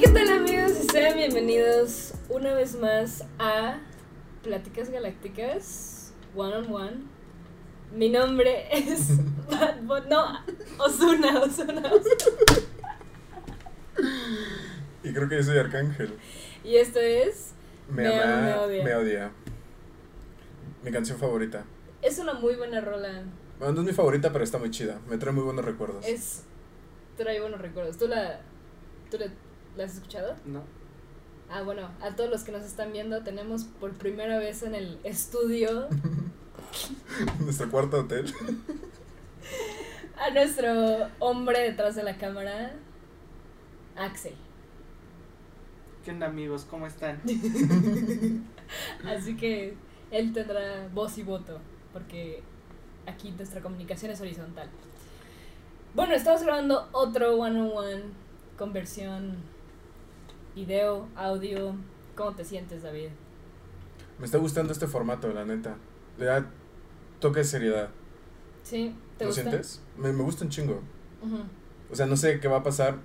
Hey, ¿qué tal amigos? Y sean bienvenidos una vez más a Pláticas Galácticas One on One. Mi nombre es Bad Bo- no, Osuna, Osuna. Y creo que yo soy Arcángel. Y esto es Me, ama, me odia. me odia. Mi canción favorita. es una muy buena rola. Bueno, no es mi favorita, pero está muy chida. Me trae muy buenos recuerdos. Es trae buenos recuerdos. ¿Tú la tú la, la has escuchado? No. Ah, bueno, a todos los que nos están viendo tenemos por primera vez en el estudio Nuestro cuarto hotel. a nuestro hombre detrás de la cámara, Axel. ¿Qué onda amigos? ¿Cómo están? Así que él tendrá voz y voto, porque aquí nuestra comunicación es horizontal. Bueno, estamos grabando otro one on one con versión video, audio. ¿Cómo te sientes, David? Me está gustando este formato, la neta. Le da toque de seriedad. ¿Sí? ¿Te ¿Lo gusta? sientes? Me, me gusta un chingo. Ujú. O sea, no sé qué va a pasar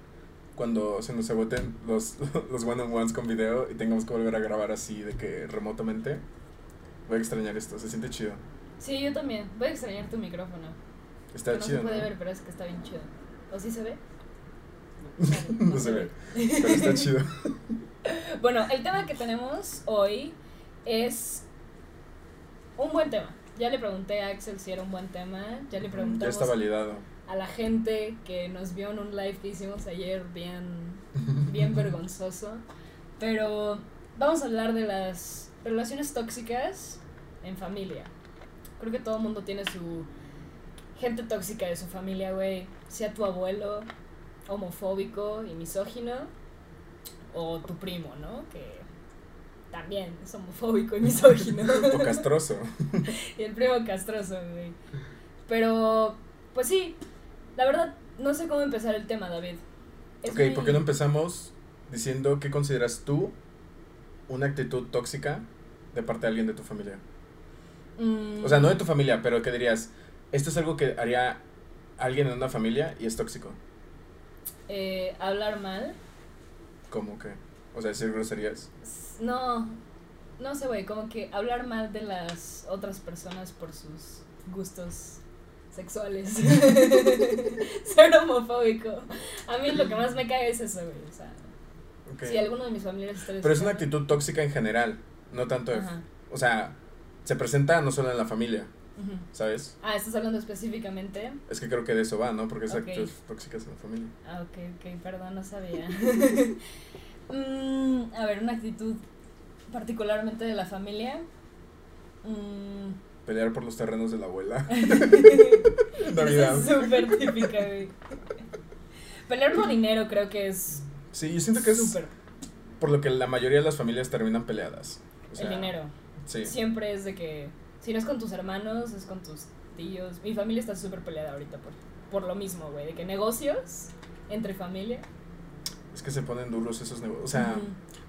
cuando se nos agoten los, los one-on-ones con video y tengamos que volver a grabar así de que remotamente. Voy a extrañar esto, se siente chido. Sí, yo también. Voy a extrañar tu micrófono. Está que no chido, se puede ¿no? ver, pero es que está bien chido. ¿O sí se ve? no se ve, pero está chido. Bueno, el tema que tenemos hoy es un buen tema. Ya le pregunté a Axel si era un buen tema. Ya le Ya preguntamos está validado. a la gente que nos vio en un live que hicimos ayer bien, bien vergonzoso. Pero vamos a hablar de las relaciones tóxicas en familia. Creo que todo el mundo tiene su gente tóxica de su familia, güey. Sea tu abuelo homofóbico y misógino o tu primo, ¿no? Que también es homofóbico y misógino. O castroso. Y el primo castroso, güey. Pero, pues sí, la verdad, no sé cómo empezar el tema, David. Es ok, muy- ¿por qué no empezamos diciendo qué consideras tú una actitud tóxica de parte de alguien de tu familia? Mm, O sea, no de tu familia, pero que dirías, esto es algo que haría alguien en una familia y es tóxico. Eh, hablar mal. ¿Cómo que? O sea, decir groserías. No, no sé, güey, como que hablar mal de las otras personas por sus gustos sexuales. Ser homofóbico. A mí lo que más me cae es eso, güey. O sea, Ok. si alguno de mis familiares está Pero es una actitud tóxica en general, no tanto de... Ajá, O sea, se presenta no solo en la familia, ¿sabes? Ah, estás hablando específicamente. Es que creo que de eso va, ¿no? Porque es Ok. actitudes tóxicas en la familia. Ah, ok, ok, perdón, no sabía. Mm, a ver, una actitud particularmente de la familia. Mm, Pelear por los terrenos de la abuela. Navidad. es súper típica, güey. Pelear por dinero creo que es Sí, yo siento que es súper. por lo que la mayoría de las familias terminan peleadas. O sea, El dinero. Sí. Siempre es de que, si no es con tus hermanos, es con tus tíos. Mi familia está súper peleada ahorita por, por lo mismo, güey. De que negocios entre familia. Es que se ponen duros esos negocios. O sea,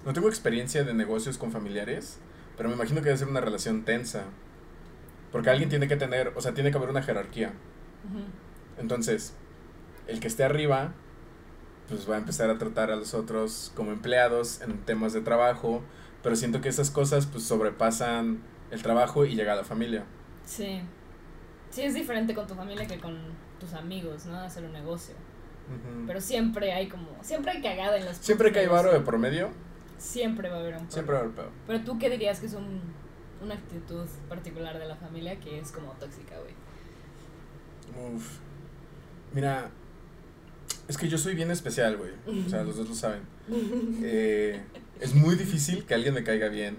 no tengo experiencia de negocios con familiares, pero me imagino que debe ser una relación tensa. Porque alguien tiene que tener, o sea, tiene que haber una jerarquía. Entonces, el que esté arriba, pues va a empezar a tratar a los otros como empleados en temas de trabajo, pero siento que esas cosas pues sobrepasan el trabajo y llega a la familia. Sí. Sí, es diferente con tu familia que con tus amigos, ¿no? Hacer un negocio. Pero siempre hay como. Siempre hay cagada en los. Siempre que hay varo de promedio, Siempre va a haber un. siempre va a haber pedo. Pero tú, ¿qué dirías que es un, una actitud particular de la familia que es como tóxica, güey? Uf. Mira, es que yo soy bien especial, güey. O sea, los dos lo saben. Eh, es muy difícil que alguien me caiga bien.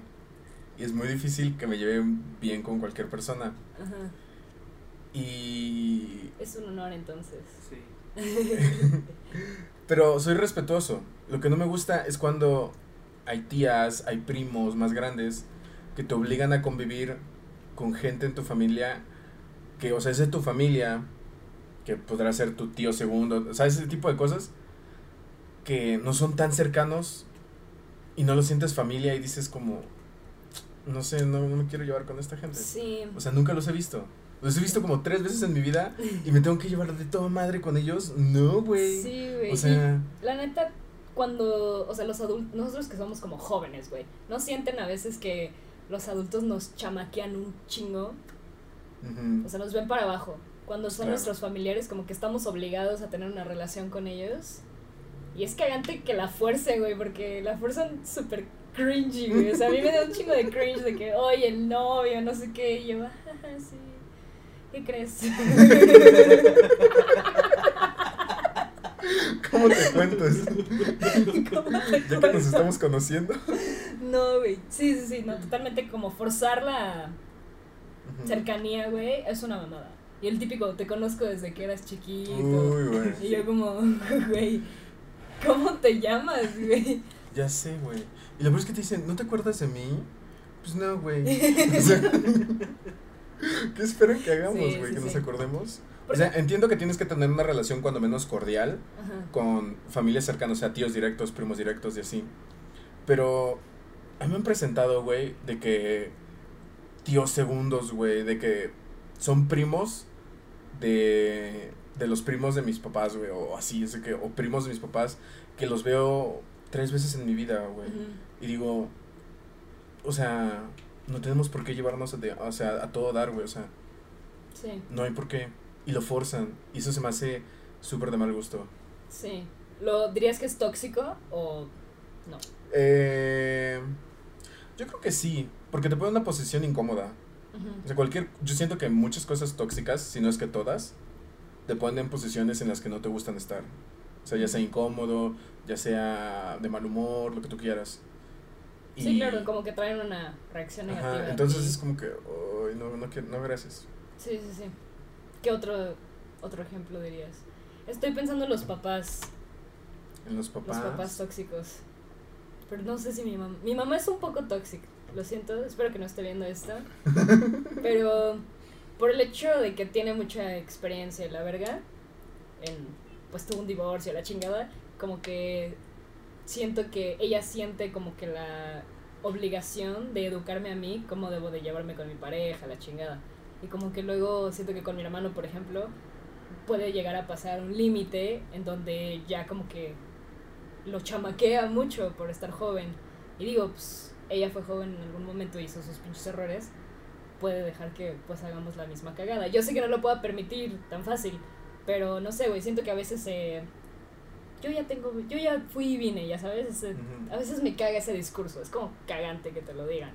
Y es muy difícil que me lleve bien con cualquier persona. Ajá. Y... Es un honor entonces. Sí. Pero soy respetuoso. Lo que no me gusta es cuando hay tías, hay primos más grandes que te obligan a convivir con gente en tu familia que, o sea, es de tu familia, que podrá ser tu tío segundo, ¿sabes? Ese tipo de cosas que no son tan cercanos y no lo sientes familia y dices como, no sé, no, no me quiero llevar con esta gente. Sí. O sea, nunca los he visto. Los he visto como tres veces en mi vida y me tengo que llevar de toda madre con ellos. No, güey. Sí, güey. O sea, Y la neta, cuando, o sea, los adultos, nosotros que somos como jóvenes, güey, ¿no sienten a veces que los adultos nos chamaquean un chingo? O sea, nos ven para abajo. Cuando son Claro. nuestros familiares, como que estamos obligados a tener una relación con ellos. Y es cagante que la fuercen, güey, porque la fuerzan súper cringy, güey. O sea, a mí me da un chingo de cringe de que, oye, el novio, no sé qué. Y yo, "Ah, sí. ¿Qué crees? ¿Cómo te cuento eso? ¿Cómo te Ya que nos estamos conociendo. No, güey. Sí, sí, sí. No, totalmente como forzar la cercanía, güey, es una mamada. Y el típico, te conozco desde que eras chiquito. Uy, güey. Y yo como, güey, ¿cómo te llamas, güey? Ya sé, güey. Y lo peor es que te dicen, ¿no te acuerdas de mí? Pues no, güey. O sea, ¿Qué esperan que hagamos, güey? sí, que nos acordemos. O sea, entiendo que tienes que tener una relación cuando menos cordial Ajá. con familias cercanas, o sea, tíos directos, primos directos y así. Pero a mí me han presentado, güey, de que tíos segundos, güey, de que son primos de, de los primos de mis papás, güey, o así, de que, o primos de mis papás, que los veo tres veces en mi vida, güey. Y digo, o sea, no tenemos por qué llevarnos a, de- o sea, a todo dar, güey, o sea, Sí, no hay por qué. Y lo forzan, y eso se me hace súper de mal gusto. sí. ¿Lo dirías que es tóxico o no? Eh, yo creo que sí, porque te pone en una posición incómoda. O sea, cualquier, yo siento que muchas cosas tóxicas, si no es que todas, te ponen en posiciones en las que no te gustan estar. O sea, ya sea incómodo, ya sea de mal humor, lo que tú quieras. Sí, claro, como que traen una reacción negativa. Entonces y- es como que, "Ay, no, no, no, gracias. Sí, sí, sí. ¿Qué otro, otro ejemplo dirías? Estoy pensando en los papás, En los papás. los papás tóxicos. Pero no sé si mi mamá... Mi mamá es un poco tóxica, lo siento, espero que no esté viendo esto. Pero por el hecho de que tiene mucha experiencia, la verga, en, pues tuvo un divorcio, la chingada, como que siento que ella siente como que la obligación de educarme a mí, cómo debo de llevarme con mi pareja, la chingada. Y como que luego siento que con mi hermano, por ejemplo, puede llegar a pasar un límite en donde ya como que lo chamaquea mucho por estar joven. Y digo, pues ella fue joven en algún momento y hizo sus pinches errores. Puede dejar que pues hagamos la misma cagada. Yo sé que no lo puedo permitir tan fácil, pero no sé, güey, siento que a veces eh, yo ya tengo, yo ya fui y vine, ya sabes, a veces me caga ese discurso, es como cagante que te lo digan.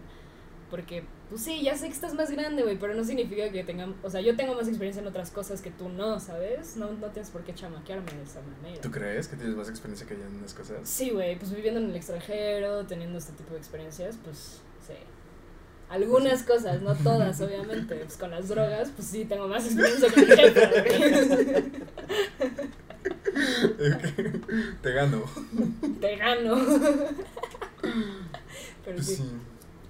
Porque, pues sí, ya sé que estás más grande, güey, pero no significa que tengan, o sea, yo tengo más experiencia en otras cosas que tú no, ¿sabes? No, no tienes por qué chamaquearme de esa manera. ¿Tú crees que tienes más experiencia que ella en unas cosas? Sí, güey, pues viviendo en el extranjero, teniendo este tipo de experiencias, pues sí. Algunas cosas, no todas, obviamente. Pues con las drogas, pues sí, tengo más experiencia jefa, güey. Te gano. Te gano. Pero Pues sí. sí.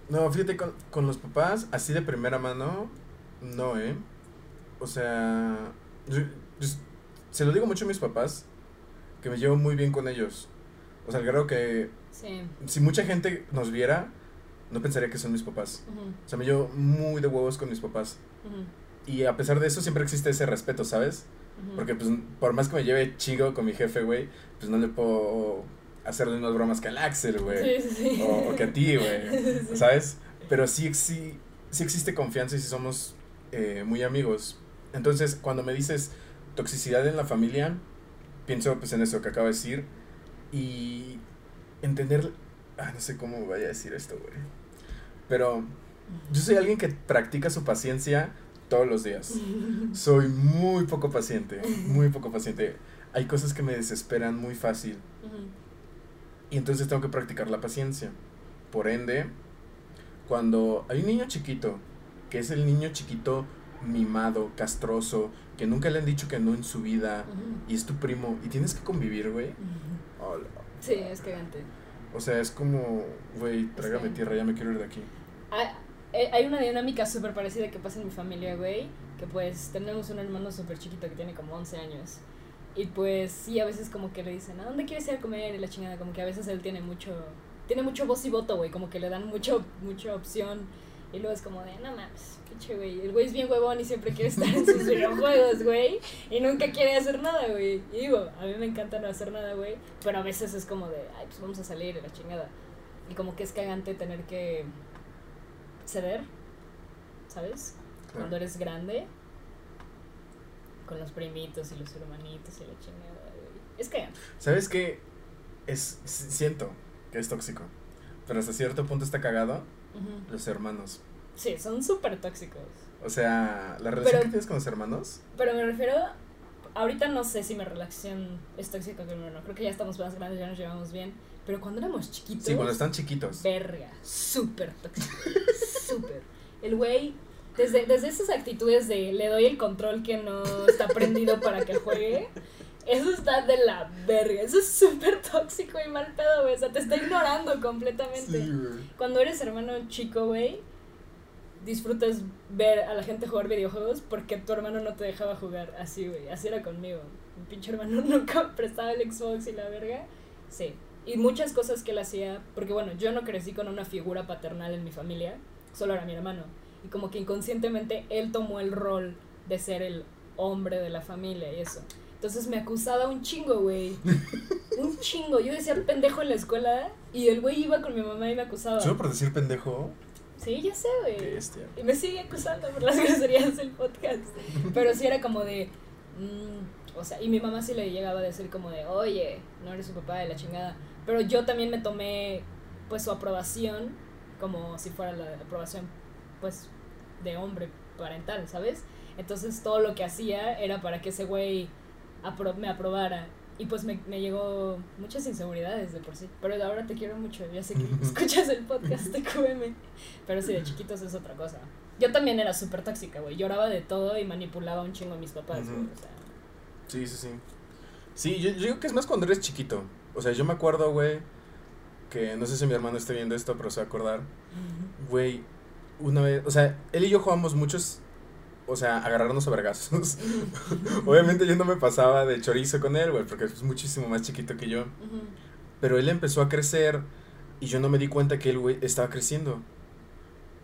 No, fíjate, con, con los papás, así de primera mano, no, ¿eh? O sea, yo- yo s- se lo digo mucho a mis papás, que me llevo muy bien con ellos. O sea, grado que Sí. si mucha gente nos viera, no pensaría que son mis papás. O sea, me llevo muy de huevos con mis papás. Y a pesar de eso, siempre existe ese respeto, ¿sabes? Porque, pues, por más que me lleve chido con mi jefe, güey, pues no le puedo hacerle unas bromas que al Axel, güey. Sí, sí, sí. O, o que a ti, güey. Sí. ¿Sabes? Pero sí, exi- sí existe confianza y sí somos eh, muy amigos. Entonces, cuando me dices toxicidad en la familia, pienso pues en eso que acabo de decir. Y entender... Ah, no sé cómo vaya a decir esto, güey. Pero yo soy alguien que practica su paciencia todos los días. Soy muy poco paciente, muy poco paciente. Hay cosas que me desesperan muy fácil. Y entonces tengo que practicar la paciencia. Por ende, cuando hay un niño chiquito, que es el niño chiquito mimado, castroso, que nunca le han dicho que no en su vida, y es tu primo, y tienes que convivir, güey. hola. Sí, es cagante. O sea, es como, güey, trágame que- tierra, ya me quiero ir de aquí. Hay, eh, hay una dinámica súper parecida que pasa en mi familia, güey. Que pues tenemos un hermano súper chiquito que tiene como 11 años. Y pues sí, a veces como que le dicen, ¿a dónde quieres ir a comer? Y la chingada, como que a veces él tiene mucho, tiene mucho voz y voto, güey. Como que le dan mucho, mucha opción. Y luego es como de, no mames, pinche güey. El güey es bien huevón y siempre quiere estar en sus videojuegos, güey. Y nunca quiere hacer nada, güey. Y digo, a mí me encanta no hacer nada, güey. Pero a veces es como de, ay, pues vamos a salir y la chingada. Y como que es cagante tener que ceder, ¿sabes? Cuando eres grande. Con los primitos y los hermanitos y la chingada. Es cagante. ¿Sabes qué? Es, siento que es tóxico. Pero hasta cierto punto está cagado los hermanos. Sí, son súper tóxicos. O sea, la relación Pero- que tienes con los hermanos. Pero me refiero. Ahorita no sé si mi relación es tóxica con mi hermano. Creo que ya estamos más grandes, ya nos llevamos bien. Pero cuando éramos chiquitos. Sí, cuando están chiquitos. Verga. Súper tóxico. súper. El güey. Desde, desde esas actitudes de le doy el control que no está prendido para que juegue. Eso está de la verga. Eso es súper tóxico y mal pedo, güey. O sea, te está ignorando completamente. Sí. Cuando eres hermano chico, güey, disfrutas ver a la gente jugar videojuegos porque tu hermano no te dejaba jugar así, güey. Así era conmigo. Mi pinche hermano nunca prestaba el Xbox y la verga. Sí. Y muchas cosas que él hacía, porque bueno, yo no crecí con una figura paternal en mi familia, solo era mi hermano. Y como que inconscientemente él tomó el rol de ser el hombre de la familia y eso. Entonces me acusaba un chingo, güey. Un chingo. Yo decía pendejo en la escuela y el güey iba con mi mamá y me acusaba. Solo por decir pendejo. Sí, ya sé, güey. Y me sigue acusando por las groserías del podcast. Pero sí era como de. mm, o sea, y mi mamá sí le llegaba a decir como de, oye, no eres su papá de la chingada. Pero yo también me tomé, pues, su aprobación como si fuera la aprobación, pues, de hombre parental, ¿sabes? Entonces todo lo que hacía era para que ese güey apro- me aprobara. Y pues me, me llegó muchas inseguridades de por sí. Pero ahora te quiero mucho. Ya sé que escuchas el podcast de QM. Pero sí, de chiquitos es otra cosa. Yo también era súper tóxica, güey. Lloraba de todo y manipulaba un chingo a mis papás, güey. O sea, Sí, sí, sí. Sí, yo, yo digo que es más cuando eres chiquito. O sea, yo me acuerdo, güey, que no sé si mi hermano esté viendo esto, pero se va a acordar. Güey, una vez, o sea, él y yo jugamos muchos, o sea, agarrarnos a vergazos. Obviamente yo no me pasaba de chorizo con él, güey, porque es muchísimo más chiquito que yo. Pero él empezó a crecer y yo no me di cuenta que el güey estaba creciendo.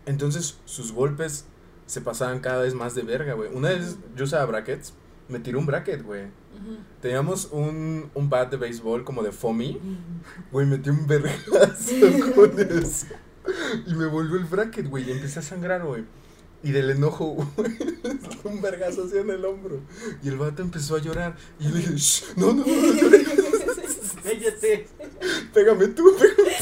Entonces sus golpes se pasaban cada vez más de verga, güey. Una vez yo usaba brackets, me tiró un bracket, güey. Ujú. Teníamos un, un bat de béisbol como de foamy. Güey, metí un vergazo con eso. Y me volvió el bracket, güey. Y empecé a sangrar, güey. Y del enojo, güey, un vergazo así en el hombro. Y el vato empezó a llorar. Y yo le dije, "Shh, no, no, no, no llores. Cállate. Pégame tú, pégame.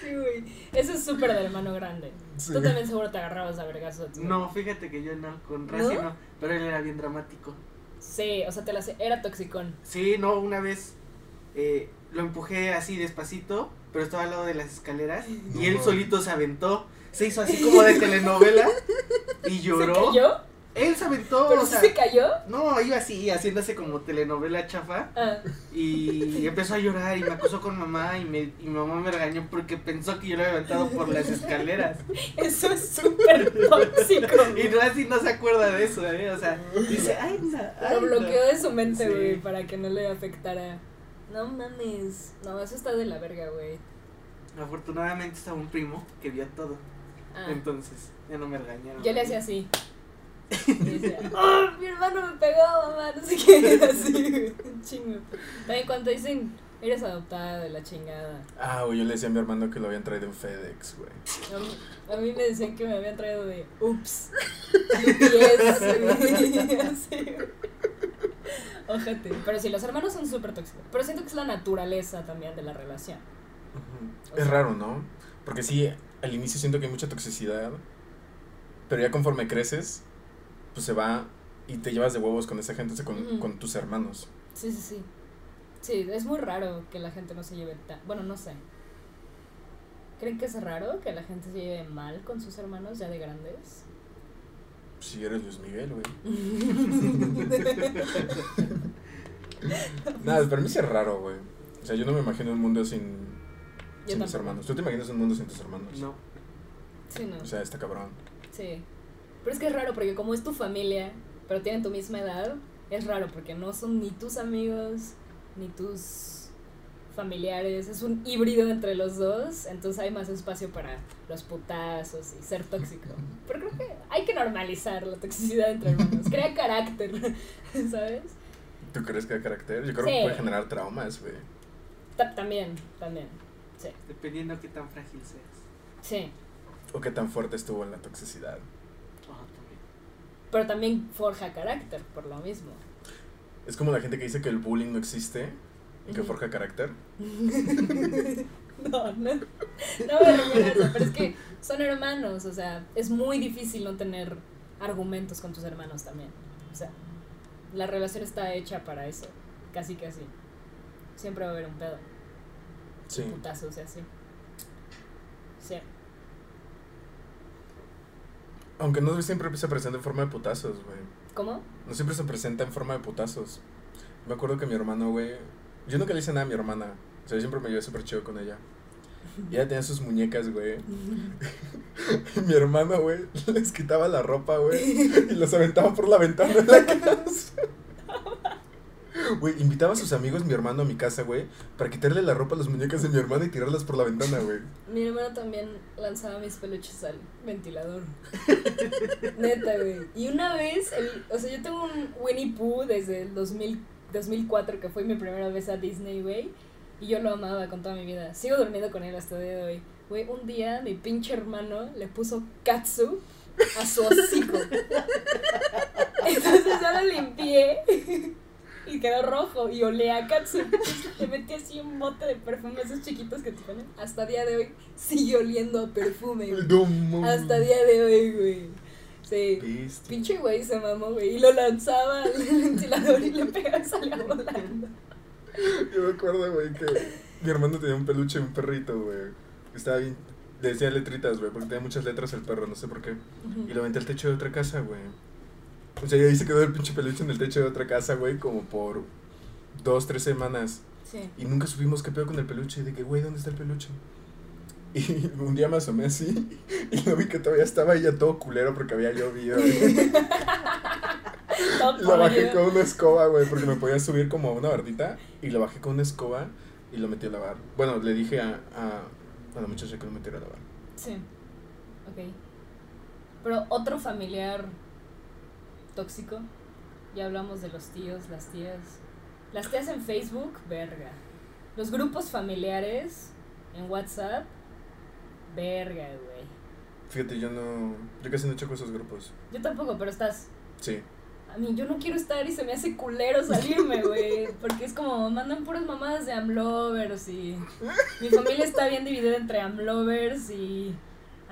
Sí, güey. Eso es súper de hermano grande. Sí. Tú también seguro te agarrabas a vergazos. güey. No, fíjate que yo no, con Razi ¿No? no, pero él era bien dramático. Sí, o sea, te la sé- era toxicón. Sí, no, una vez eh, lo empujé así despacito, pero estaba al lado de las escaleras No y él solito se aventó. Se hizo así como de telenovela y lloró. ¿Se cayó? Él se aventó, ¿Pero o sea, se cayó? no, iba así, haciéndose como telenovela chafa. Ah, Y empezó a llorar y me acusó con mamá y, me, y mi mamá me regañó porque pensó que yo lo había aventado por las escaleras. eso es súper tóxico. Y Razi no se acuerda de eso, ¿eh? O sea, dice, ay, no, ay, Lo no". bloqueó de su mente, Sí. güey, para que no le afectara. No mames. No, eso está de la verga, güey. Afortunadamente estaba un primo que vio todo. Ah, Entonces, ya no me regañaron. yo le hacía así. Y decía, "Oh, mi hermano me pegó, mamá, no sé qué. Así, chingo. También cuando dicen, eres adoptada de la chingada. Ah, güey, yo le decía a mi hermano que lo habían traído en FedEx, güey. A mí, me decían que me habían traído de ups. UPS, güey. Ojete. Pero sí, los hermanos son súper tóxicos. Pero siento que es la naturaleza también de la relación. Es sea- raro, ¿no? Porque sí, al inicio siento que hay mucha toxicidad, pero ya conforme creces, pues se va y te llevas de huevos con esa gente, o sea, con, tus hermanos. Sí, sí, sí. Sí, es muy raro que la gente no se lleve tan... Bueno, no sé. ¿Creen que es raro que la gente se lleve mal con sus hermanos ya de grandes? Si eres Luis Miguel, güey. Nada, para mí sí es raro, güey. O sea, yo no me imagino un mundo sin, sin mis hermanos. ¿Tú te imaginas un mundo sin tus hermanos? No. Sí, no. O sea, está cabrón. Sí. Pero es que es raro porque como es tu familia, pero tienen tu misma edad, es raro porque no son ni tus amigos, ni tus familiares, es un híbrido entre los dos, entonces hay más espacio para los putazos y ser tóxico. Pero creo que hay que normalizar la toxicidad entre hermanos, crea carácter, ¿sabes? ¿Tú crees que hay carácter? Yo creo Sí. que puede generar traumas, güey. Ta- también, también, sí, Dependiendo qué tan frágil seas. sí. O qué tan fuerte estuvo en la toxicidad. Pero también forja carácter, por lo mismo. Es como la gente que dice que el bullying no existe y que forja carácter. No, no, no me refiero a eso, pero es que son hermanos, o sea, es muy difícil no tener argumentos con tus hermanos también. O sea, la relación está hecha para eso, casi casi. Siempre va a haber un pedo, Sí. putazos y así. Sí. Aunque no siempre se presenta en forma de putazos, güey. ¿Cómo? No siempre se presenta en forma de putazos. Me acuerdo que mi hermano, güey. Yo nunca le hice nada a mi hermana. O sea, yo siempre me llevé súper chido con ella. Y ella tenía sus muñecas, güey. Y mi hermano, güey, les quitaba la ropa, güey. Y los aventaba por la ventana de la casa. Güey, invitaba a sus amigos, mi hermano, a mi casa, güey, para quitarle la ropa a las muñecas de mi hermano y tirarlas por la ventana, güey. Mi hermano también lanzaba mis peluches al ventilador. Neta, güey. Y una vez, o sea, yo tengo un Winnie Pooh desde el 2000, 2004, que fue mi primera vez a Disney, güey. Y yo lo amaba con toda mi vida. Sigo durmiendo con él hasta el día de hoy. Güey, un día mi pinche hermano le puso katsu a su hocico. Entonces yo lo limpié y quedó rojo y olía a katsu. Le metí así un bote de perfume, esos chiquitos que te ponen. Hasta día de hoy sigue oliendo a perfume, güey. Hasta día de hoy, güey. Sí. Pinche güey se mamó, güey. Y lo lanzaba al ventilador y le pegaba y salía volando. Yo me acuerdo, güey, que mi hermano tenía un peluche un perrito, güey. Estaba bien. Le decía letritas, güey, porque tenía muchas letras el perro, no sé por qué. Y lo aventé al techo de otra casa, güey. O sea, y ahí se quedó el pinche peluche en el techo de otra casa, güey, como por dos, tres semanas. Sí. Y nunca supimos qué pedo con el peluche. De que, güey, ¿dónde está el peluche? Y un día me asomé así y lo vi que todavía estaba ahí ya todo culero porque había llovido. Lo bajé con una escoba, güey, porque me podía subir como a una bardita. Y lo bajé con una escoba y lo metí a lavar. Bueno, le dije a, a, a la muchacha que lo metiera a lavar. Sí. Ok. Pero otro familiar tóxico. Ya hablamos de los tíos, las tías. Las tías en Facebook, verga. Los grupos familiares en WhatsApp, verga, güey. Fíjate, yo no. Yo casi no choco esos grupos. Yo tampoco, pero estás. Sí. A mí yo no quiero estar y se me hace culero salirme, güey. Porque es como, mandan puras mamadas de amlovers y. Mi familia está bien dividida entre amlovers y.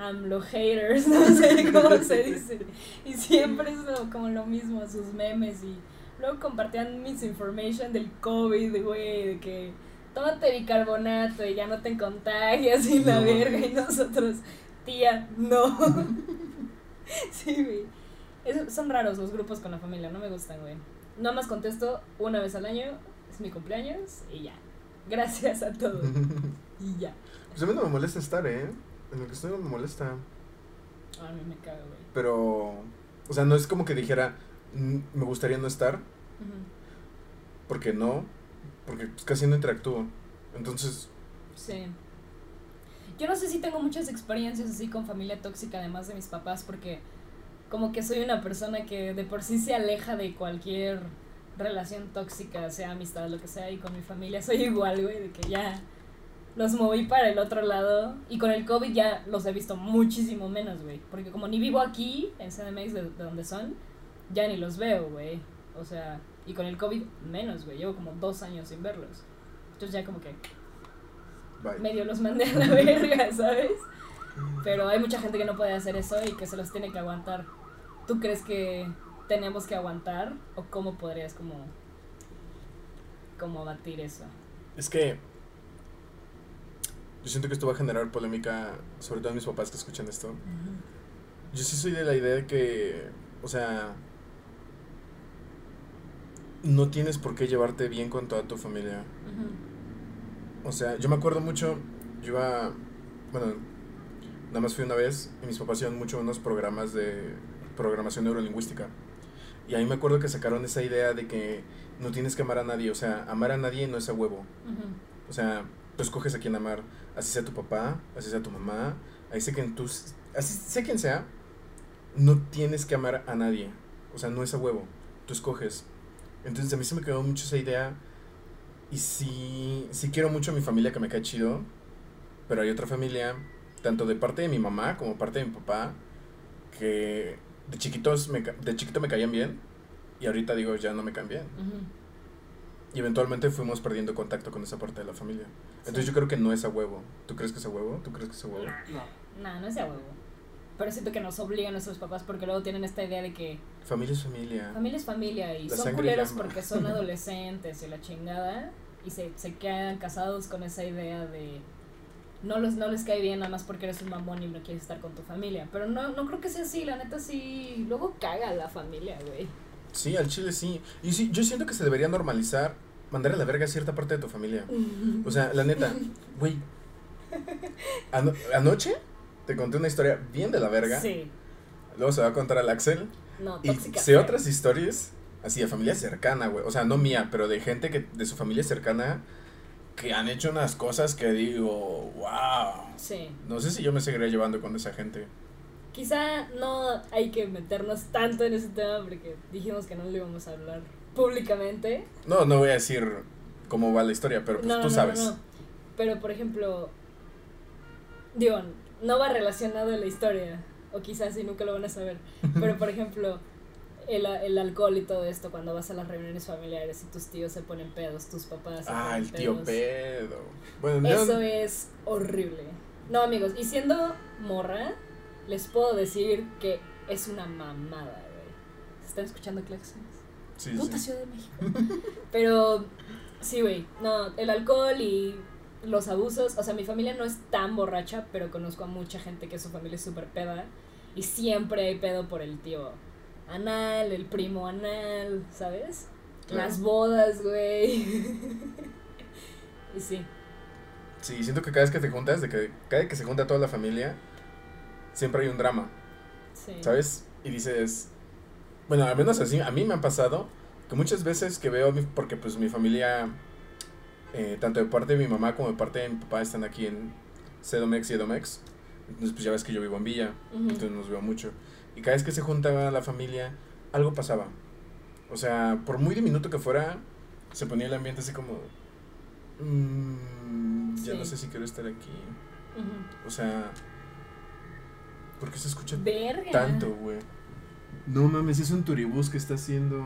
AMLO haters, no sé cómo se dice. Y siempre es lo- como lo mismo, sus memes y. Luego compartían misinformation del COVID, güey, de que. Tómate bicarbonato y ya no te contagias y la No. verga. Y nosotros, tía, no. sí, güey. Es- son raros los grupos con la familia, no me gustan, güey. Nada más contesto una vez al año, es mi cumpleaños y ya. Gracias a todos. Y ya. Pues a mí no me molesta estar, ¿eh? En lo que estoy no me molesta. A mí me cago, güey. Pero. O sea, no es como que dijera. "Mm, Me gustaría no estar. Porque no. Porque pues, casi no interactúo. Entonces. Sí. Yo no sé si tengo muchas experiencias así con familia tóxica, además de mis papás, porque como que soy una persona que de por sí se aleja de cualquier relación tóxica, sea amistad, lo que sea, y con mi familia soy igual, güey, de que ya los moví para el otro lado, y con el COVID ya los he visto muchísimo menos, güey, porque como ni vivo aquí, en CDMX, de, de donde son, ya ni los veo, güey, o sea, y con el COVID menos, güey, llevo como dos años sin verlos, entonces ya como que Bye. medio los mandé a la verga, ¿sabes? Pero hay mucha gente que no puede hacer eso y que se los tiene que aguantar. ¿Tú crees que tenemos que aguantar o cómo podrías como como batir eso? Es que. Yo siento que esto va a generar polémica, sobre todo en mis papás que escuchan esto. Yo sí soy de la idea de que, o sea, no tienes por qué llevarte bien con toda tu familia. O sea, yo me acuerdo mucho, yo iba, bueno, nada más fui una vez y mis papás iban mucho a unos programas de programación neurolingüística. Y ahí me acuerdo que sacaron esa idea de que no tienes que amar a nadie, o sea, amar a nadie no es a huevo. O sea, tú escoges a quién amar. Así sea tu papá, así sea tu mamá, así sea quien tú, así sea quien sea, no tienes que amar a nadie. O sea, no es a huevo. Tú escoges. Entonces a mí se me quedó mucho esa idea. Y sí, sí quiero mucho a mi familia que me cae chido. Pero hay otra familia, tanto de parte de mi mamá como parte de mi papá, que de chiquitos me, de chiquito me caían bien. Y ahorita digo, ya no me caen bien. Ujú. Y eventualmente fuimos perdiendo contacto con esa parte de la familia. Entonces Sí. yo creo que no es a huevo. ¿Tú crees que es a huevo? ¿Tú crees que es a huevo? No. Nah, no es de a huevo. Pero siento que nos obligan nuestros papás porque luego tienen esta idea de que Familia es familia. familia es familia y La son culeros llama. porque son adolescentes y la chingada y se, se quedan casados con esa idea de no les, no les cae bien nada más porque eres un mamón y no quieres estar con tu familia. Pero no, no creo que sea así, la neta sí. Luego caga la familia, güey. Sí, al chile sí. Y sí, yo siento que se debería normalizar mandar a la verga a cierta parte de tu familia. O sea, la neta, güey. ano- anoche te conté una historia bien de la verga. Sí. Luego se va a contar al Axel. No, Y sé otras historias, así de familia cercana, güey. O sea, no mía, pero de gente que de su familia cercana que han hecho unas cosas que digo, wow. Sí. No sé si yo me seguiría llevando con esa gente. Quizá no hay que meternos tanto en ese tema porque dijimos que no lo íbamos a hablar públicamente. No, no voy a decir cómo va la historia, pero pues no, tú no, sabes. no. Pero, por ejemplo, digo, no va relacionado a la historia, o quizás sí nunca lo van a saber, pero, por ejemplo, el, el alcohol y todo esto, cuando vas a las reuniones familiares y tus tíos se ponen pedos, tus papás se Ah, ponen el tío pedos. pedo. Bueno, Eso es horrible. No, amigos, y siendo morra, les puedo decir que es una mamada, güey. ¿Se están escuchando claxons? sí, Puta sí. Ciudad de México. Pero, sí, güey. No, el alcohol y los abusos. O sea, mi familia no es tan borracha, pero conozco a mucha gente que su familia es súper peda. Y siempre hay pedo por el tío anal, el primo anal, ¿sabes? Claro. Las bodas, güey. y sí. Sí, siento que cada vez que te juntas, de que cada vez que se junta toda la familia, siempre hay un drama, sí. ¿sabes? Y dices, bueno, al menos así, a mí me han pasado que muchas veces que veo, mi- porque pues mi familia, eh, tanto de parte de mi mamá como de parte de mi papá están aquí en Cedomex y Edomex, entonces pues ya ves que yo vivo en Villa, Ujú. entonces nos veo mucho. Y cada vez que se juntaba la familia, algo pasaba. O sea, por muy diminuto que fuera, se ponía el ambiente así como... "Mm, ya Sí. no sé si quiero estar aquí. Ujú. O sea... ¿Por qué se escucha Verga. tanto, güey? No mames, es un turibús que está haciendo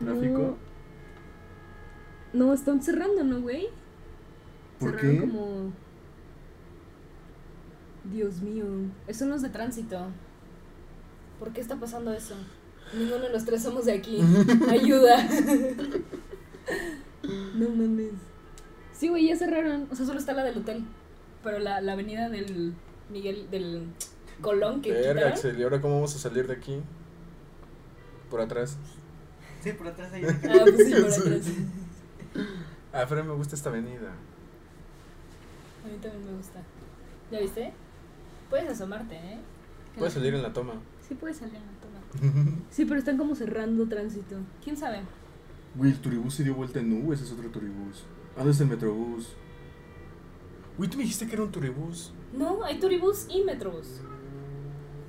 tráfico. No, están cerrando, ¿no, güey? ¿Por Cerraron qué? como... Dios mío. Son los de tránsito. ¿Por qué está pasando eso? Ninguno de los tres somos de aquí. Ayuda. no mames. Sí, güey, ya cerraron. O sea, solo está la del hotel. Pero la, la avenida del Miguel, del Colón que Verga. Axel, ¿y ahora cómo vamos a salir de aquí? Por atrás. Sí, por atrás hay Ah, pues sí, por Sí. atrás. Ah, pero me gusta esta avenida. A mí también me gusta. ¿Ya viste? Puedes asomarte, ¿eh? Puedes salir en la toma. Sí, puedes salir en la toma. Sí, pero están como cerrando tránsito. ¿Quién sabe? Güey, el turibús se dio vuelta en U, ese es otro turibús. Ah, no es el metrobús. Güey, tú me dijiste que era un turibús. No, hay turibús y metrobús.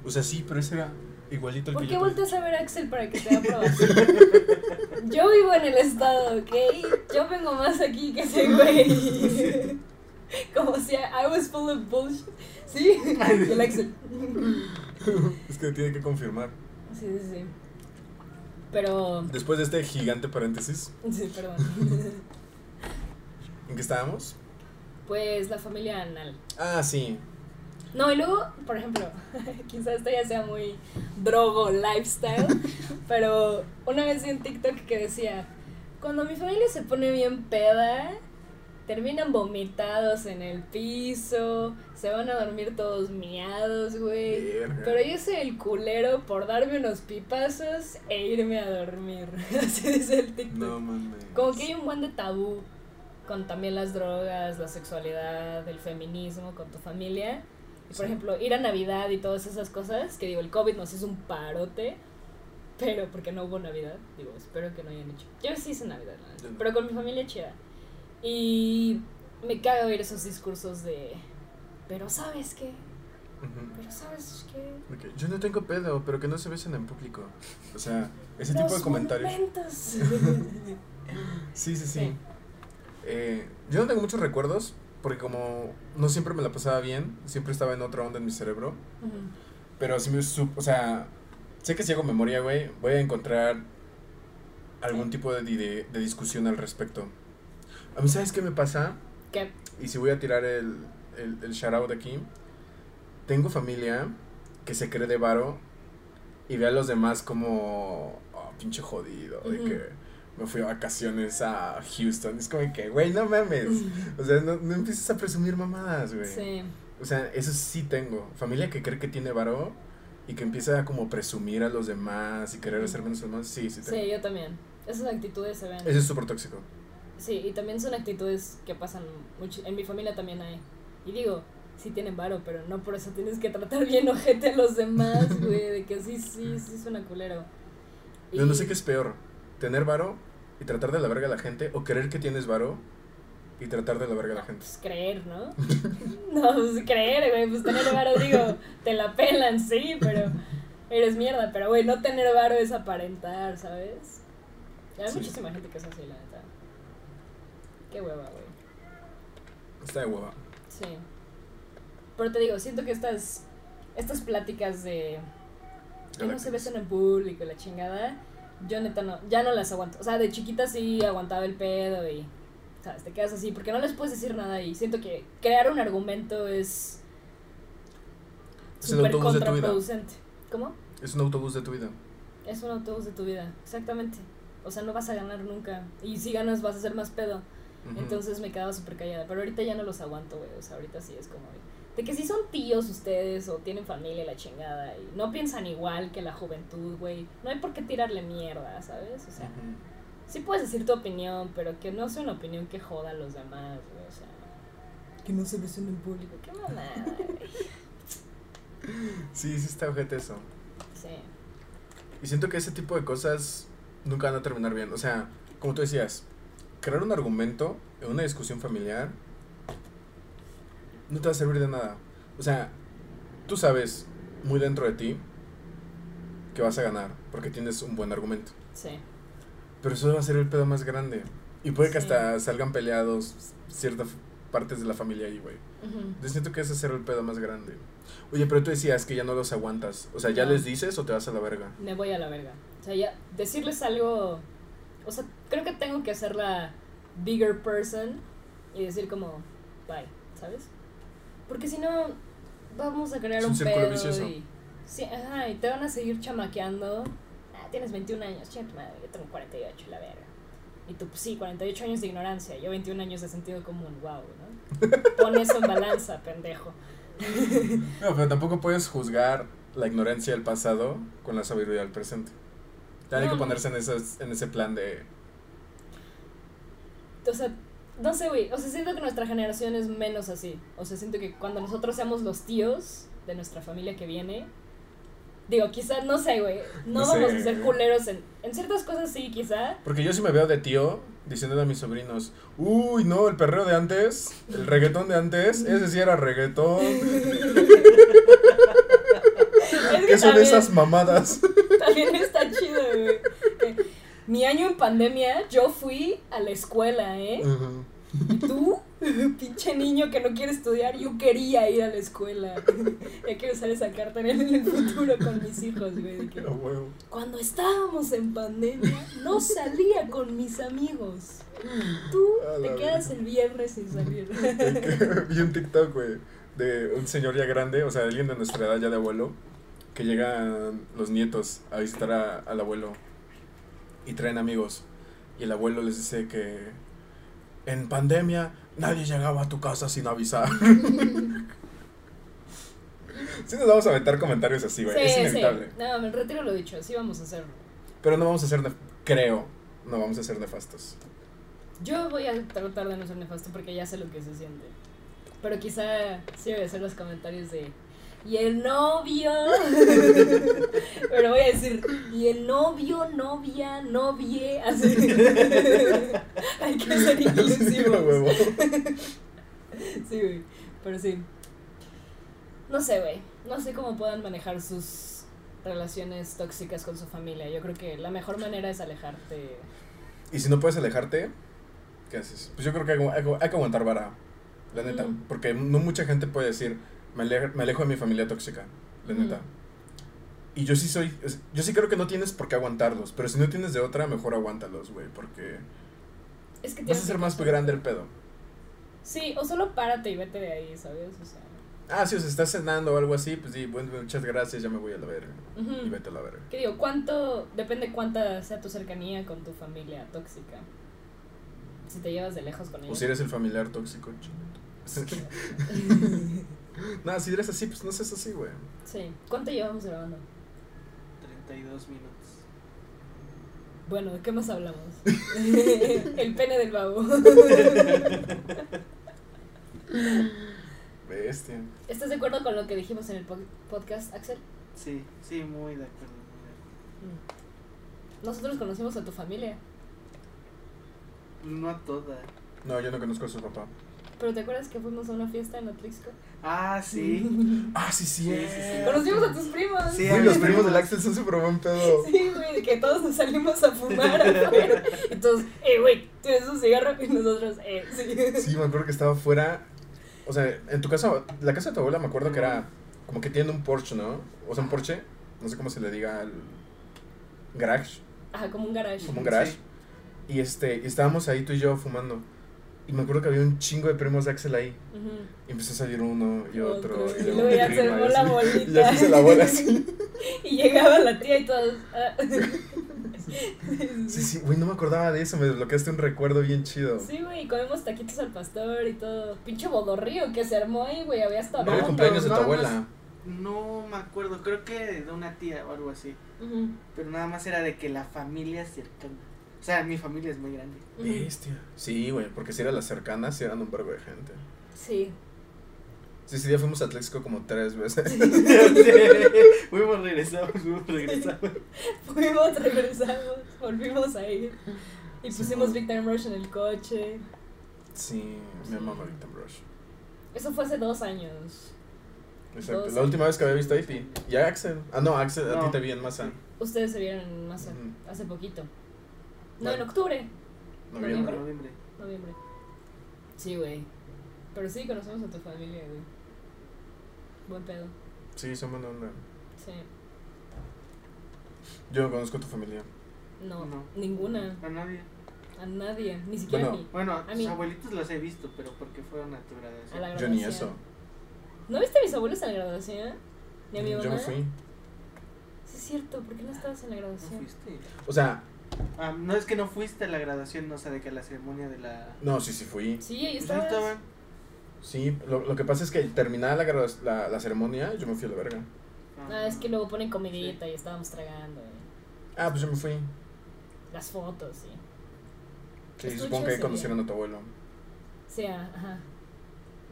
O sea, sí, pero ese era igualito al ¿Por que qué yo volteas a ver a Axel para que te aprobación? Yo vivo en el estado, ¿ok? Yo vengo más aquí que ese güey. Como si I was full of bullshit. ¿Sí? Y el Axel. Es que tiene que confirmar. Sí, sí, sí. Pero. Después de este gigante paréntesis, Sí, perdón. ¿en qué estábamos? Pues la familia anal. Ah, sí. No, y luego, por ejemplo, quizás esto ya sea muy drogo lifestyle, pero una vez vi un TikTok que decía, cuando mi familia se pone bien peda, terminan vomitados en el piso, se van a dormir todos miados, güey. Pero yo soy el culero por darme unos pipazos e irme a dormir. Así dice el TikTok. No mames. Como que hay un buen de tabú con también las drogas, la sexualidad, el feminismo con tu familia. Por Sí. ejemplo, ir a Navidad y todas esas cosas, que digo, el COVID nos hizo un parote, pero porque no hubo Navidad, digo, espero que no hayan hecho. Yo sí hice Navidad, Yo no. pero con mi familia chida. Y me caga oír esos discursos de. Pero sabes qué, pero sabes qué. Que, Yo no tengo pedo, pero que no se besen en público. O sea, ese tipo Los de comentarios. Sí, sí, sí. Sí. Eh, yo no tengo muchos recuerdos, porque como no siempre me la pasaba bien, siempre estaba en otra onda en mi cerebro. Pero sí me sup- o sea, sé que si hago memoria, güey, voy a encontrar algún tipo de, de, de discusión al respecto. A mí, ¿sabes qué me pasa? ¿Qué? Y si voy a tirar el, el, el shout out aquí, tengo familia que se cree de varo y ve a los demás como, oh, pinche jodido, de Ujú. que me fui a vacaciones a Houston. Es como que, güey, no mames. O sea, no, no empieces a presumir mamadas, güey. Sí. O sea, eso sí tengo. Familia que cree que tiene varo y que empieza a como presumir a los demás y querer hacer menos a los demás. Sí, sí tengo. Sí, yo también. Esas actitudes se ven. Eso es súper tóxico. Sí, y también son actitudes que pasan mucho. En mi familia también hay. Y digo, sí tienen varo, pero no por eso tienes que tratar bien ojete a los demás, güey. De que sí, sí, sí suena culero. Yo no sé Y- qué es peor. Tener varo y tratar de la verga a la gente o creer que tienes varo y tratar de la verga a la No, gente. pues creer, ¿no? no, pues creer, güey. Pues tener varo, digo, te la pelan, sí, pero eres mierda. Pero, güey, no tener varo es aparentar, ¿sabes? Hay Sí. muchísima gente que es así, la neta. Qué hueva, güey. Está de hueva. Sí. Pero te digo, siento que estas, estas pláticas de que no se besan en público la chingada, yo neta no, ya no las aguanto. O sea, de chiquita sí aguantaba el pedo y, ¿sabes? Te quedas así, porque no les puedes decir nada y siento que crear un argumento es súper contraproducente. ¿Cómo? Es un autobús de tu vida. Es un autobús de tu vida, exactamente. O sea, no vas a ganar nunca. Y si ganas vas a hacer más pedo. Entonces me quedaba súper callada. Pero ahorita ya no los aguanto, güey. O sea, ahorita sí es como. De que si son tíos ustedes o tienen familia y la chingada y no piensan igual que la juventud, güey. No hay por qué tirarle mierda, ¿sabes? O sea, sí puedes decir tu opinión, pero que no sea una opinión que joda a los demás, güey. O sea, que no se besen en público. Qué mamada, güey. Sí, sí está ojete eso. Sí. Y siento que ese tipo de cosas nunca van a terminar bien. O sea, como tú decías, crear un argumento en una discusión familiar no te va a servir de nada. O sea, tú sabes muy dentro de ti que vas a ganar porque tienes un buen argumento. Sí. Pero eso va a ser el pedo más grande. Y puede que Sí. hasta salgan peleados ciertas partes de la familia ahí, güey. Ujú. Yo siento que ese será el pedo más grande. Oye, pero tú decías que ya no los aguantas. O sea, ¿ya No. les dices o te vas a la verga? me voy a la verga. O sea, ya decirles algo, o sea, creo que tengo que hacer la bigger person y decir como, bye, ¿sabes? Porque si no, vamos a crear Es un un, círculo pedo vicioso. y, sí, ajá, y te van a seguir chamaqueando. Ah, tienes 21 años, chinga tu madre, yo tengo 48, la verga. Y tú, pues sí, 48 años de ignorancia, yo 21 años de sentido común, wow, ¿no? Pon eso en balanza, pendejo. No, pero tampoco puedes juzgar la ignorancia del pasado con la sabiduría del presente. Tiene que ponerse en, esas, en ese plan de... O sea, no sé, güey. O sea, siento que nuestra generación es menos así. O sea, siento que cuando nosotros seamos los tíos de nuestra familia que viene. Digo, quizás, no sé, güey. No, No vamos sé. a ser culeros en, en ciertas cosas, sí, quizá. Porque yo sí me veo de tío diciéndole a mis sobrinos, uy, no, el perreo de antes, el reggaetón de antes, ese sí era reggaetón. Es ¿Qué son también- esas mamadas? También está chido, güey. Mi año en pandemia, yo fui a la escuela, ¿eh? ¿Y tú? Pinche niño que no quiere estudiar, yo quería ir a la escuela. ya quiero usar esa carta en el, futuro con mis hijos, güey. que-. Cuando estábamos en pandemia, no salía con mis amigos. Tú te quedas el viernes sin salir. Vi un TikTok, güey, de un señor ya grande, o sea, alguien de nuestra edad ya de abuelo, que llegan los nietos a visitar a- al abuelo y traen amigos. Y el abuelo les dice que en pandemia nadie llegaba a tu casa sin avisar. sí nos vamos a aventar comentarios así, güey, es inevitable. No, me retiro lo dicho, así vamos a hacerlo. Pero no vamos a ser, creo, no vamos a ser nefastos. Yo voy a tratar de no ser nefasto porque ya sé lo que se siente. Pero quizá sí voy a hacer los comentarios de. Y el novio. Pero voy a decir. Y el novio, novia, novie. Así. Hay que ser inclusivos. Sí, güey. Pero sí. No sé, güey. No sé cómo puedan manejar sus relaciones tóxicas con su familia. Yo creo que la mejor manera es alejarte. Y si no puedes alejarte, ¿qué haces? Pues yo creo que hay, hay- hay que aguantar vara, la neta. Porque no mucha gente puede decir, me alejo, me alejo de mi familia tóxica, la neta. Y yo sí soy, yo sí creo que no tienes por qué aguantarlos, pero si no tienes de otra, mejor aguántalos, güey, porque Es que vas a ser que más pasar. grande el pedo. Sí, o solo párate y vete de ahí, ¿sabes? O sea. Ah, si os estás cenando o algo así, pues sí, bueno, muchas gracias, ya me voy a la verga. ujú. Y vete a la verga. ¿Qué digo? ¿Cuánto? Depende cuánta sea tu cercanía con tu familia tóxica. Si te llevas de lejos con O ellos. si eres el familiar tóxico, chido. no, si eres así, pues no seas así, güey. sí. ¿Cuánto llevamos grabando? 32 minutos. Bueno, ¿de qué más hablamos? el pene del babo. Bestia. ¿Estás de acuerdo con lo que dijimos en el po- podcast, Axel? Sí, sí, muy de acuerdo. muy de acuerdo. Mm. Nosotros conocimos a tu familia, No a toda. No, yo no conozco a su papá. pero ¿te acuerdas que fuimos a una fiesta en Atlixco? Ah, sí. Ah, sí, sí. Sí, sí, sí. Conocimos a tus primos. Sí, Güey, a los primos del. Axel son súper buen pedo. Sí, güey, de que todos nos salimos a fumar afuera. Todos, eh, güey, ¿tienes un cigarro? Y nosotros, eh, sí. Sí, me acuerdo que estaba fuera. O sea, en tu casa, la casa de tu abuela me acuerdo que era como que tiene un Porsche, ¿no? O sea, un Porsche, no sé cómo se le diga al garage, Ajá, como un garage. como un garage. Sí. Y este, y estábamos ahí tú y yo fumando. Y me acuerdo que había un chingo de primos de Axel ahí. Y empezó a salir uno y otro. Y luego ya se armó la bolita. Y ya se hizo la bola así. Y llegaba la tía y todos. ah. Sí, sí, güey, no me acordaba de eso. Me desbloqueaste un recuerdo bien chido. Sí, güey, comemos taquitos al pastor y todo. Pinche bodorrío que se armó ahí, güey. Había hasta No, cumpleaños de tu abuela. más. No me acuerdo, creo que de una tía o algo así. Pero nada más era de que la familia cercana. O sea, mi familia es muy grande. Bestia. Sí, güey, porque si eran las cercanas, sí eran un verbo de gente. Sí. Sí, ese día fuimos a Atlexco como tres veces. fuimos, regresamos, fuimos, regresamos. Fuimos, regresamos, volvimos a ir. Y Sí, pusimos no. Victor Rush en el coche. Sí, mi mamá Victim Rush. Eso fue hace dos años. Exacto. Dos La última vez que había visto a Iti. Y a Axel. Ah, no, Axel, a ti te vi en masa. Ustedes se vieron en masa Ujú. hace poquito. No, en octubre, Noviembre. Noviembre. noviembre. Sí, güey. Pero sí, conocemos a tu familia, güey. Buen pedo. Sí, son buena onda. Sí. Yo no conozco a tu familia. No, No. ninguna. A nadie. A nadie. Ni siquiera Bueno. a mí. Bueno, A a mí. tus abuelitos los he visto, pero porque fueron a tu A graduación. la Yo ni graduación. eso. ¿No viste a mis abuelos en la graduación? ¿Ni a mi mamá? Yo no fui. Sí, es cierto. ¿Por qué no estabas en la ¿No graduación? fuiste? O sea, Ah, no es que no fuiste a la graduación, no sé, de que a la ceremonia de la... no, sí, sí fui. Sí, ahí Pues ahí estaban. Sí, lo, lo que pasa es que terminada la, gradu- la, la ceremonia, yo me fui a la verga. Ah, es que luego ponen comidita y estábamos tragando. eh. Ah, pues yo me fui. Las fotos, sí. Sí, supongo que ahí conocieron a tu abuelo. Sí, ah, ajá.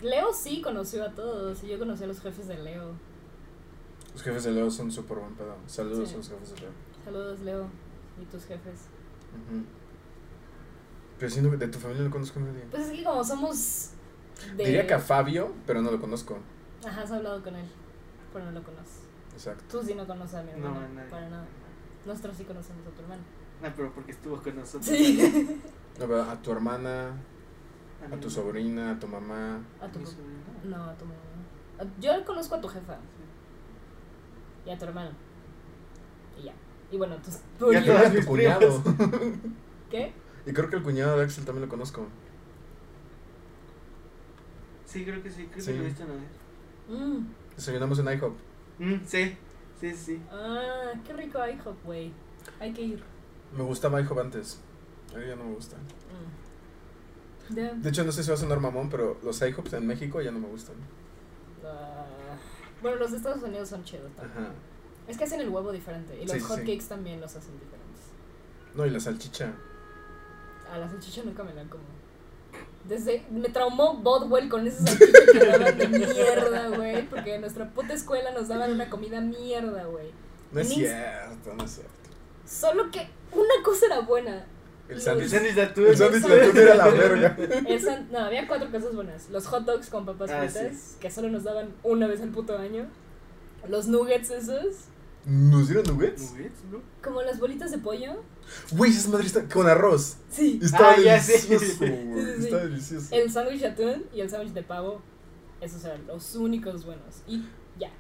Leo sí conoció a todos. Y yo conocí a los jefes de Leo. Los jefes de Leo son súper buen pedo. Saludos Sí. a los jefes de Leo. Saludos, Leo. Y tus jefes. Ujú. Pero siento que de tu familia no conozco a nadie. Pues es que como somos de... Diría que a Fabio, pero no lo conozco. Ajá, has hablado con él. Pero no lo conoces. Exacto. Tú sí no conoces a mi No, hermana. a nadie. para nada. Nosotros sí conocemos a tu hermano. No, pero porque estuvo con nosotros. Sí. No, pero a tu hermana, mí a tu no. sobrina, a tu mamá. A tu sobrina. No, a tu mamá. A- Yo conozco a tu jefa y a tu hermano. Y ya. Y bueno, tus Y a Y tuyos. todas a tu mis cuñado. ¿Qué? y creo que el cuñado de Axel también lo conozco. Sí, creo que sí, creo Sí. que lo he visto una vez. Mm. Desayunamos en IHOP. Mm, sí, sí, sí. Ah, qué rico IHOP, güey. Hay que ir. Me gustaba IHOP antes. Ahora ya no me gusta. Mm. Ya. De hecho, no sé si va a sonar mamón, pero los IHOPs en México ya no me gustan. Ah, bueno, los de Estados Unidos son chidos también. Ajá. Es que hacen el huevo diferente. Y los Sí, hotcakes también los hacen diferentes. No, y la salchicha. A la salchicha nunca me la como. Desde. Me traumó Bodwell con esa salchicha que daban de mierda, güey. Porque en nuestra puta escuela nos daban una comida mierda, güey. No es cierto, no es cierto. Solo que una cosa era buena. El sándwich. De atún. El sándwich de atún era la verga. No, había cuatro cosas buenas. Los hot dogs con papas Ah, fritas, que solo nos daban una vez al puto año. Los nuggets esos, ¿Nos dieron nuggets? Nuggets, ¿no? como las bolitas de pollo. Güey, esa madre está con arroz. Sí. Estaba Ah, delicioso, güey. Sí, sí, sí. Está delicioso. El sándwich de atún y el sándwich de pavo. Esos eran los únicos buenos. Y ya.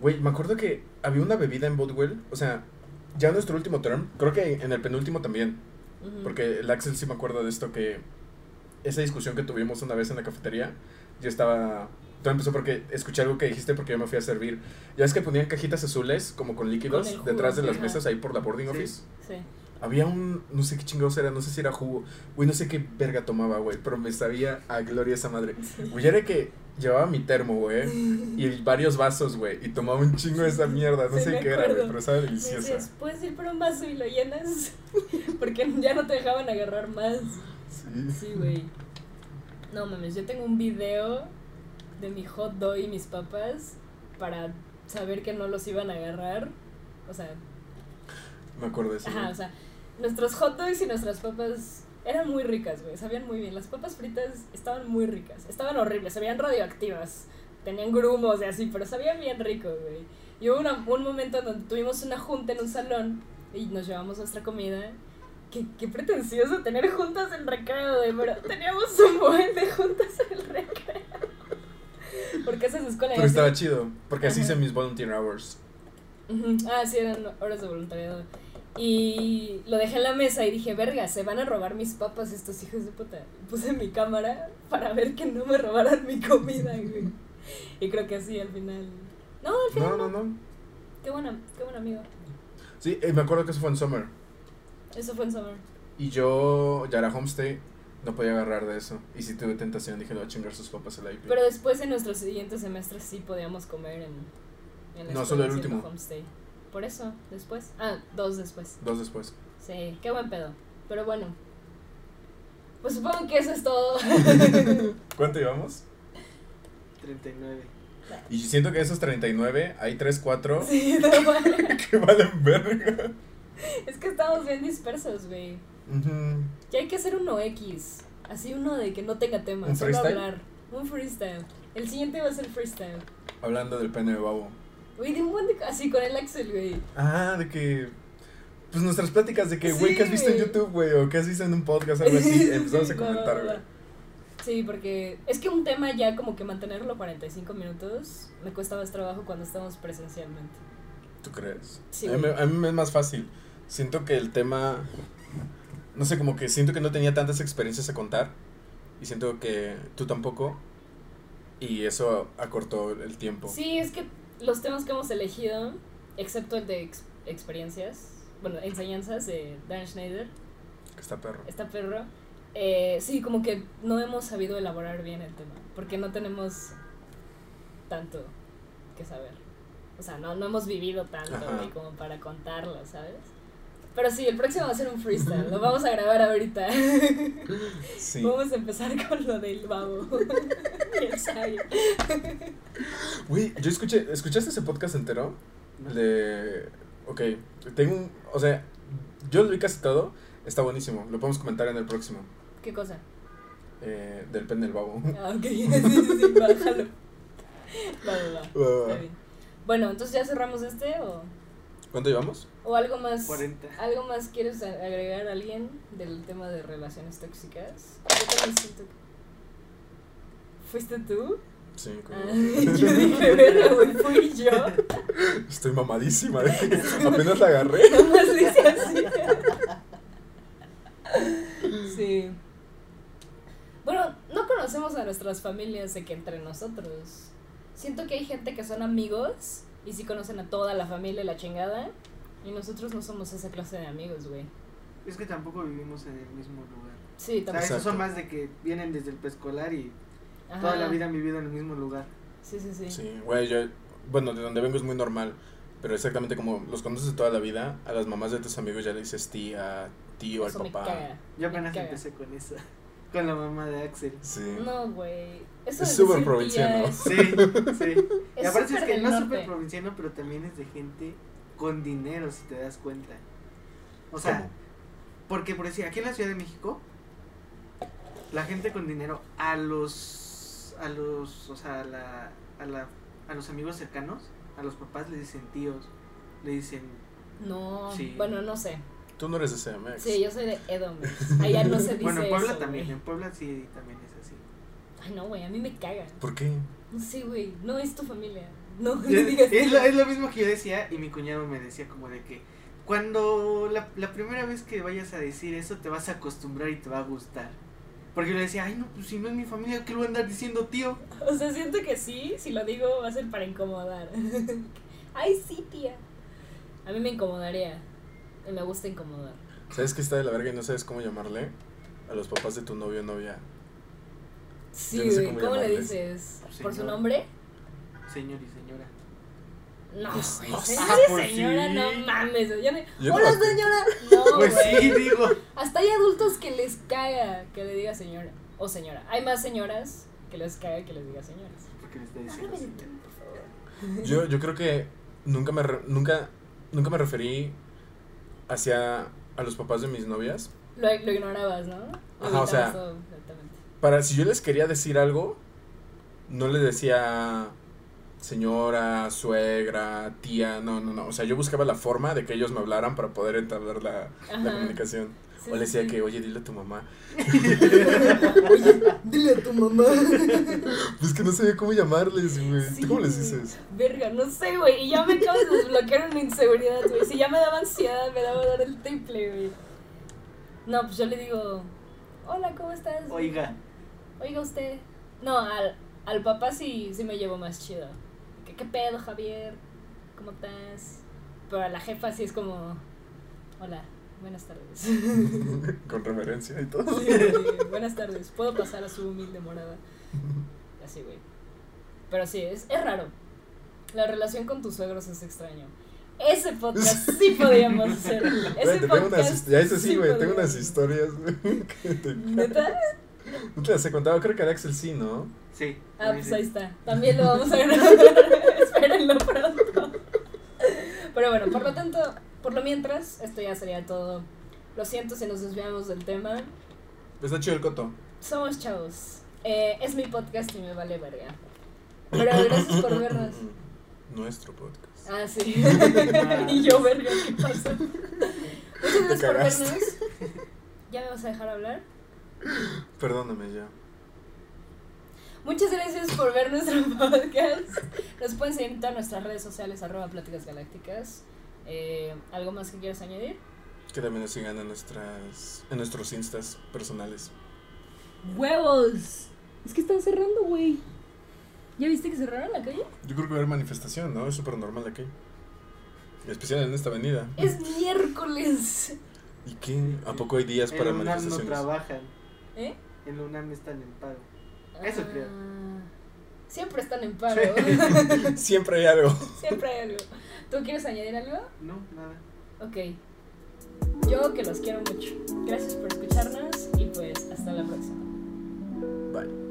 Güey, me acuerdo que había una bebida en Bodwell. O sea, ya en nuestro último term, creo que en el penúltimo también. Porque el Axel sí me acuerdo de esto que esa discusión que tuvimos una vez en la cafetería, yo estaba... Todo empezó porque escuché algo que dijiste porque yo me fui a servir. Ya es que ponían cajitas azules como con líquidos Con jugo, detrás de las ajá. mesas ahí por la boarding Sí. office. Sí. Había un, no sé qué chingados era, no sé si era jugo. Güey, no sé qué verga tomaba, güey, pero me sabía a gloria esa madre. Güey, era que llevaba mi termo, güey, y varios vasos, güey, y tomaba un chingo de esa mierda, no Sí, sé qué era, güey, acuerdo. pero estaba deliciosa. decías, puedes ir por un vaso y lo llenas. Porque ya no te dejaban agarrar más. Sí. Güey. No mames, yo tengo un video de mi hot dog y mis papas para saber que no los iban a agarrar. O sea, Me acuerdo de eso. ajá, o sea, nuestros hot dogs y nuestras papas eran muy ricas, güey, sabían muy bien. Las papas fritas estaban muy ricas, estaban horribles, se veían radioactivas, tenían grumos y así, pero sabían bien rico, güey. Y hubo una- un momento donde tuvimos una junta en un salón y nos llevamos nuestra comida. Qué, qué pretencioso tener juntas en recreo, güey, pero teníamos un buen de juntas en el recreo. Porque esa es escuela. Pero así- estaba chido, porque así hice mis volunteer hours. Ah, sí, eran horas de voluntariado. Y lo dejé en la mesa y dije, verga, se van a robar mis papas estos hijos de puta. Puse mi cámara para ver que no me robaran mi comida, güey. Y creo que así al final. No, al final. No, no, no. Qué buena, qué buen amigo. Sí, eh, me acuerdo que eso fue en Summer. Eso fue en Summer. Y yo, ya era homestay, no podía agarrar de eso. Y si tuve tentación, dije, le voy a chingar sus papas al IP. Pero después en nuestros siguientes semestres sí podíamos comer en, en la No, solo el último. homestay. Por eso, después. Ah, dos después. Dos después. Sí, qué buen pedo. Pero bueno. Pues supongo que eso es todo. ¿Cuánto llevamos? 39. Y siento que esos 39, hay 3, 4 Sí, no mames. que valen verga. Es que estamos bien dispersos, güey. Ujú. Ya hay que hacer uno X. Así uno de que no tenga tema. ¿Un solo freestyle? hablar. Un freestyle. El siguiente va a ser freestyle. Hablando del pene de babo. Güey, de un buen de. Así con el Axel, güey. Ah, de que. Pues nuestras pláticas de que, Sí, güey, ¿qué has visto en. YouTube, güey? O ¿qué has visto en un podcast, algo así? Empezamos a comentar, güey. Sí, porque es que un tema ya como que mantenerlo 45 minutos me cuesta más trabajo cuando estamos presencialmente. ¿Tú crees? Sí, a, mí, a mí me es más fácil. Siento que el tema. No sé, como que siento que no tenía tantas experiencias a contar. Y siento que tú tampoco. Y eso acortó el tiempo. Sí, es que los temas que hemos elegido, excepto el de ex- experiencias, bueno, enseñanzas de Dan Schneider, Que está perro. está perro, eh, sí, como que no hemos sabido elaborar bien el tema, porque no tenemos tanto que saber. O sea, no, no hemos vivido tanto Ajá. como para contarlo, ¿sabes? Pero sí, el próximo va a ser un freestyle, lo vamos a grabar ahorita. Sí. Vamos a empezar con lo del babo. Güey, yo escuché. ¿Escuchaste ese podcast entero? De. Ok, tengo un. O sea, yo lo vi casi todo. Está buenísimo. Lo podemos comentar en el próximo. ¿Qué cosa? Eh, del pen del babo. Ah, ok, sí, sí, sí, bájalo. Va, va, va. Está bien. Bueno, entonces ya cerramos este o, ¿Cuánto llevamos? o algo más. 40. ¿Algo más quieres agregar a alguien del tema de relaciones tóxicas? Yo también siento que- ¿Fuiste tú? Sí, como- Ah, yo dije, verga, güey, fui yo. Estoy mamadísima. de que Apenas la agarré. Nomás le hice así. Sí. Bueno, no conocemos a nuestras familias de que entre nosotros. Siento que hay gente que son amigos y sí conocen a toda la familia y la chingada. Y nosotros no somos esa clase de amigos, güey. Es que tampoco vivimos en el mismo lugar. Sí, O sea, también. esos son más de que vienen desde el preescolar y Ajá. toda la vida han vivido en el mismo lugar. Sí, sí, sí. Sí, güey, yo. Bueno, de donde vengo es muy normal. Pero exactamente como los conoces de toda la vida, a las mamás de tus amigos ya le dices tía, tío, al Eso me papá. caga. Yo Me apenas caga. empecé con esa. Con la mamá de Axel. Sí. No, güey. Eso Es súper provinciano. es- Sí, sí. y Es aparte es que no es súper provinciano, pero también es de gente con dinero, si te das cuenta. O sea, ¿Cómo? Porque, por decir, aquí en la Ciudad de México, la gente con dinero a los, a los, o sea, a, la, a, la, a los amigos cercanos, a los papás le dicen tíos, le dicen, No, Sí. bueno, no sé. Tú no eres de CMX. Sí, yo soy de Edomex. Allá no se dice bueno, en Puebla eso, también, güey. en Puebla sí también es así. Ay, no, güey, a mí me caga. ¿Por qué? No sé, güey, no es tu familia. No, no Es, digas es es lo mismo que yo decía y mi cuñado me decía como de que cuando la, la primera vez que vayas a decir eso te vas a acostumbrar y te va a gustar. Porque yo le decía, ay no, pues si no es mi familia, ¿qué lo voy a andar diciendo tío? O sea, siento que sí, si lo digo va a ser para incomodar. Ay, sí, tía. A mí me incomodaría. Y me gusta incomodar. ¿Sabes que está de la verga y no sabes cómo llamarle? A los papás de tu novio o novia. Sí, Yo no sé cómo ¿cómo, le dices? ¿Por su Señor. nombre? Señor y señora. No, Pues, no sé. señora Ah, y pues señora, sí. no mames. ya me- Yo no Hola, señora. No, Pues güey. sí, digo. Hasta hay adultos que les caga que le diga señora o señora. Hay más señoras que les caga que les diga señoras. Porque le está diciendo señora. por favor. Yo, yo creo que nunca me, re- nunca, nunca me referí hacia a los papás de mis novias. Lo, lo ignorabas, ¿no? Ajá, o sea-. Para si yo les quería decir algo, no les decía señora, suegra, tía, no, no, no. O sea, yo buscaba la forma de que ellos me hablaran para poder entablar la, comunicación. Sí, o le decía sí. que, oye, dile a tu mamá. Oye, dile a tu mamá. Pues que no sabía cómo llamarles, güey. Sí, ¿Tú cómo les dices? Verga, no sé, güey. Y ya me acabas de desbloquear una inseguridad, güey. Si ya me daba ansiedad, me daba dar el triple, güey. No, pues yo le digo, hola, ¿cómo estás? Oiga, Oiga usted. No, al, al papá sí, sí me llevo más chido. ¿Qué, ¿Qué pedo, Javier? ¿Cómo estás? Pero a la jefa sí es como, hola, buenas tardes. Con reverencia y todo. Sí, buenas tardes. ¿Puedo pasar a su humilde morada? Así, güey. Pero sí, es, es raro. La relación con tus suegros es extraño. Ese podcast sí podíamos hacer. Ese podcast ya eso sí, sí güey, tengo unas historias, güey. ¿Neta? No te las he contado, creo que de Axel sí, ¿no? sí. Ah, pues sí. ahí está. También lo vamos a grabar. Espérenlo pronto. Pero bueno, por lo tanto, por lo mientras, esto ya sería todo. Lo siento si nos desviamos del tema. Está chido el coto. Somos chavos. Eh, es mi podcast y me vale verga. Pero gracias por vernos. Nuestro podcast. Ah, sí. y yo, verga, ¿qué pasó? Muchas gracias por vernos. ¿Ya me vas a dejar hablar? Perdóname ya. Muchas gracias por ver nuestro podcast. Nos pueden seguir en todas nuestras redes sociales, arroba pláticas galácticas. Eh, ¿Algo más que quieras añadir? Que también nos sigan en nuestras en nuestros instas personales. ¡Huevos! Es que están cerrando, güey. ¿Ya viste que cerraron la calle? Yo creo que va a haber manifestación, ¿no? Es súper normal aquí. En especial en esta avenida. Es miércoles. ¿Y qué? ¿A poco hay días En para la UNAM no trabajan. ¿Eh? En la UNAM están en pago. Eso creo. Ah, Siempre están en paro. Siempre hay algo. Siempre hay algo. ¿Tú quieres añadir algo? No, nada. Ok. Yo que los quiero mucho. Gracias por escucharnos y pues hasta la próxima. Bye.